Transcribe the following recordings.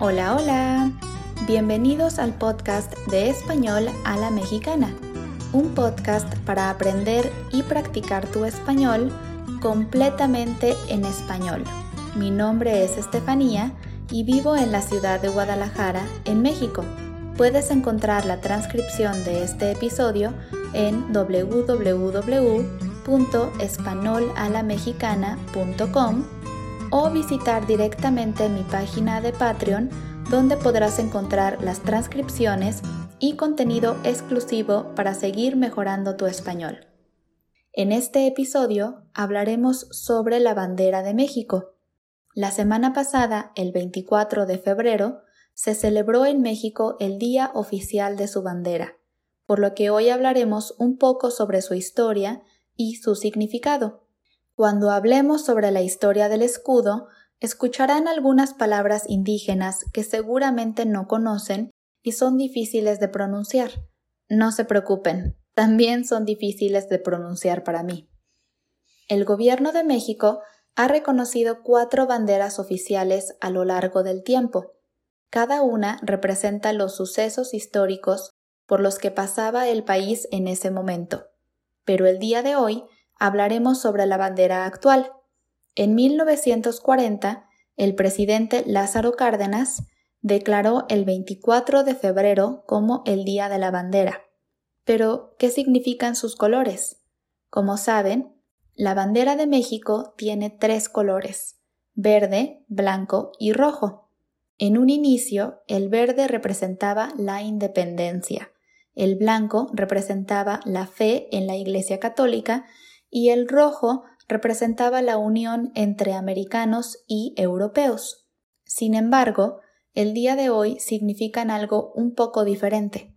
Hola, hola. Bienvenidos al podcast de español a la mexicana, un podcast para aprender y practicar tu español completamente en español. Mi nombre es Estefanía y vivo en la ciudad de Guadalajara, en México. Puedes encontrar la transcripción de este episodio en www.espanolalamexicana.com o visitar directamente mi página de Patreon donde podrás encontrar las transcripciones y contenido exclusivo para seguir mejorando tu español. En este episodio hablaremos sobre la bandera de México. La semana pasada, el 24 de febrero, se celebró en México el Día Oficial de su bandera, por lo que hoy hablaremos un poco sobre su historia y su significado. Cuando hablemos sobre la historia del escudo, escucharán algunas palabras indígenas que seguramente no conocen y son difíciles de pronunciar. No se preocupen, también son difíciles de pronunciar para mí. El Gobierno de México ha reconocido cuatro banderas oficiales a lo largo del tiempo. Cada una representa los sucesos históricos por los que pasaba el país en ese momento. Pero el día de hoy hablaremos sobre la bandera actual. En 1940, el presidente Lázaro Cárdenas declaró el 24 de febrero como el Día de la Bandera. Pero, ¿qué significan sus colores? Como saben, la bandera de México tiene tres colores, verde, blanco y rojo. En un inicio, el verde representaba la independencia, el blanco representaba la fe en la Iglesia Católica y el rojo representaba la unión entre americanos y europeos. Sin embargo, el día de hoy significan algo un poco diferente.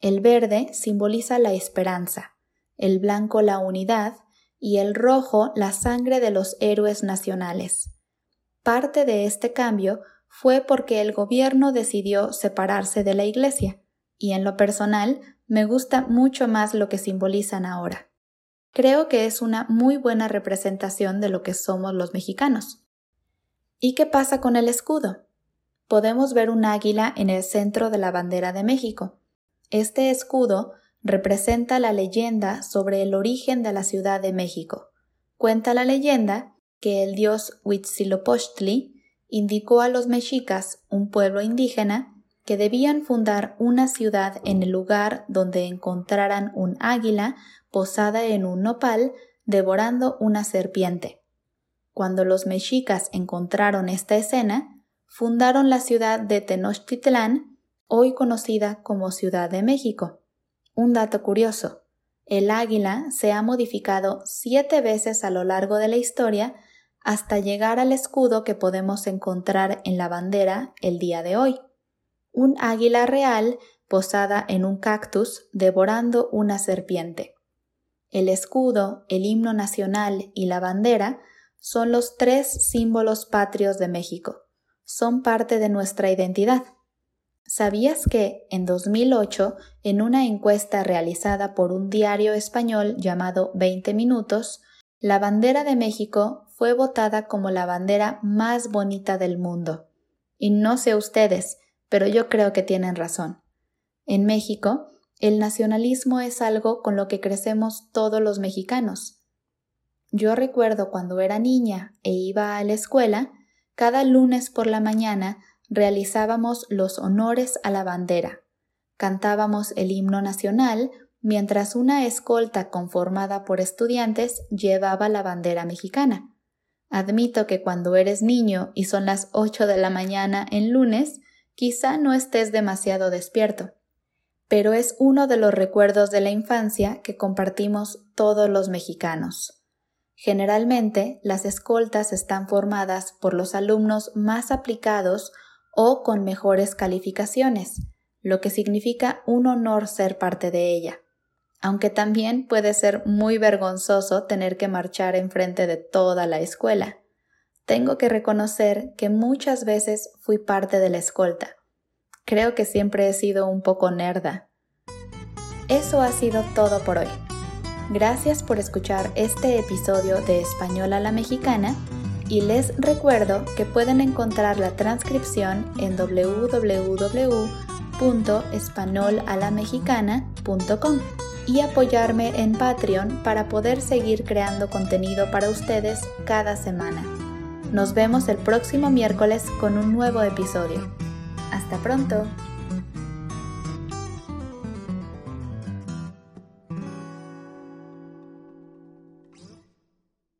El verde simboliza la esperanza, el blanco la unidad y el rojo la sangre de los héroes nacionales. Parte de este cambio fue porque el gobierno decidió separarse de la Iglesia, y en lo personal me gusta mucho más lo que simbolizan ahora creo que es una muy buena representación de lo que somos los mexicanos. ¿Y qué pasa con el escudo? Podemos ver un águila en el centro de la bandera de México. Este escudo representa la leyenda sobre el origen de la Ciudad de México. Cuenta la leyenda que el dios Huitzilopochtli indicó a los mexicas, un pueblo indígena, que debían fundar una ciudad en el lugar donde encontraran un águila posada en un nopal devorando una serpiente. Cuando los mexicas encontraron esta escena, fundaron la ciudad de Tenochtitlán, hoy conocida como Ciudad de México. Un dato curioso, el águila se ha modificado siete veces a lo largo de la historia hasta llegar al escudo que podemos encontrar en la bandera el día de hoy. Un águila real posada en un cactus devorando una serpiente. El escudo, el himno nacional y la bandera son los tres símbolos patrios de México. Son parte de nuestra identidad. ¿Sabías que en 2008, en una encuesta realizada por un diario español llamado 20 Minutos, la bandera de México fue votada como la bandera más bonita del mundo? Y no sé ustedes, pero yo creo que tienen razón. En México, el nacionalismo es algo con lo que crecemos todos los mexicanos. Yo recuerdo cuando era niña e iba a la escuela, cada lunes por la mañana realizábamos los honores a la bandera. Cantábamos el himno nacional mientras una escolta conformada por estudiantes llevaba la bandera mexicana. Admito que cuando eres niño y son las ocho de la mañana en lunes, quizá no estés demasiado despierto pero es uno de los recuerdos de la infancia que compartimos todos los mexicanos. Generalmente, las escoltas están formadas por los alumnos más aplicados o con mejores calificaciones, lo que significa un honor ser parte de ella, aunque también puede ser muy vergonzoso tener que marchar enfrente de toda la escuela. Tengo que reconocer que muchas veces fui parte de la escolta, Creo que siempre he sido un poco nerda. Eso ha sido todo por hoy. Gracias por escuchar este episodio de Español a la Mexicana Y les recuerdo que pueden encontrar la transcripción en www.espanolalamexicana.com y apoyarme en Patreon para poder seguir creando contenido para ustedes cada semana. Nos vemos el próximo miércoles con un nuevo episodio. Hasta pronto.